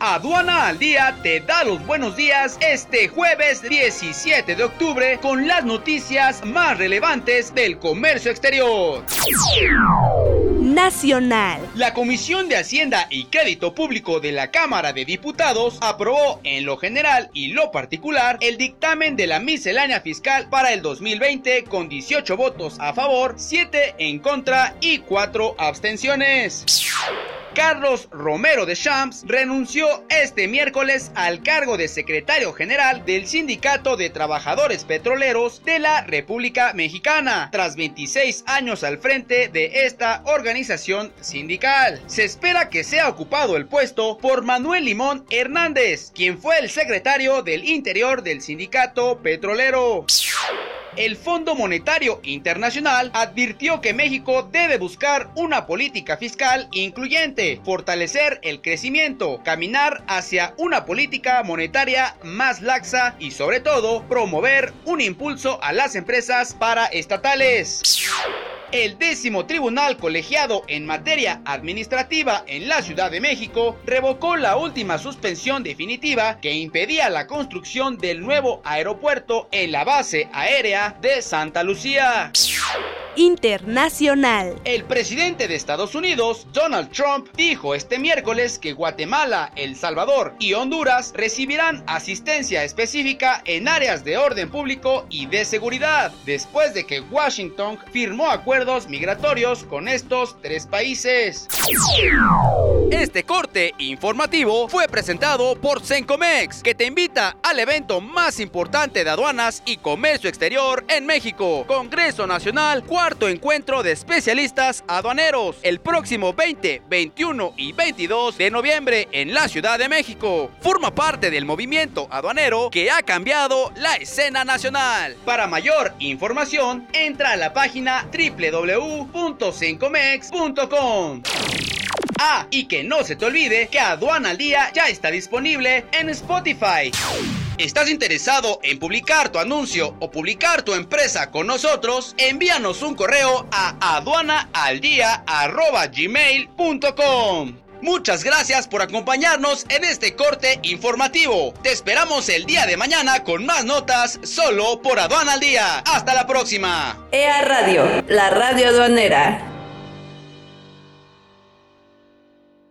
Aduana al Día te da los buenos días este jueves 17 de octubre con las noticias más relevantes del comercio exterior. Nacional. La Comisión de Hacienda y Crédito Público de la Cámara de Diputados aprobó en lo general y lo particular el dictamen de la miscelánea fiscal para el 2020 con 18 votos a favor, 7 en contra y 4 abstenciones. Carlos Romero de Champs renunció este miércoles al cargo de secretario general del Sindicato de Trabajadores Petroleros de la República Mexicana, tras 26 años al frente de esta organización sindical. Se espera que sea ocupado el puesto por Manuel Limón Hernández, quien fue el secretario del Interior del Sindicato Petrolero. El Fondo Monetario Internacional advirtió que México debe buscar una política fiscal incluyente, fortalecer el crecimiento, caminar hacia una política monetaria más laxa y sobre todo promover un impulso a las empresas paraestatales. El décimo tribunal colegiado en materia administrativa en la Ciudad de México revocó la última suspensión definitiva que impedía la construcción del nuevo aeropuerto en la base aérea de Santa Lucía internacional. El presidente de Estados Unidos, Donald Trump, dijo este miércoles que Guatemala, El Salvador y Honduras recibirán asistencia específica en áreas de orden público y de seguridad, después de que Washington firmó acuerdos migratorios con estos tres países. Este corte informativo fue presentado por Sencomex, que te invita al evento más importante de aduanas y comercio exterior en México, Congreso Nacional cuarto encuentro de especialistas aduaneros el próximo 20, 21 y 22 de noviembre en la Ciudad de México. Forma parte del movimiento aduanero que ha cambiado la escena nacional. Para mayor información, entra a la página www.cincomex.com. Ah, y que no se te olvide que Aduana al Día ya está disponible en Spotify. ¿Estás interesado en publicar tu anuncio o publicar tu empresa con nosotros? Envíanos un correo a aduanaaldia.gmail.com Muchas gracias por acompañarnos en este corte informativo. Te esperamos el día de mañana con más notas solo por Aduana al Día. Hasta la próxima. EA Radio, la radio aduanera.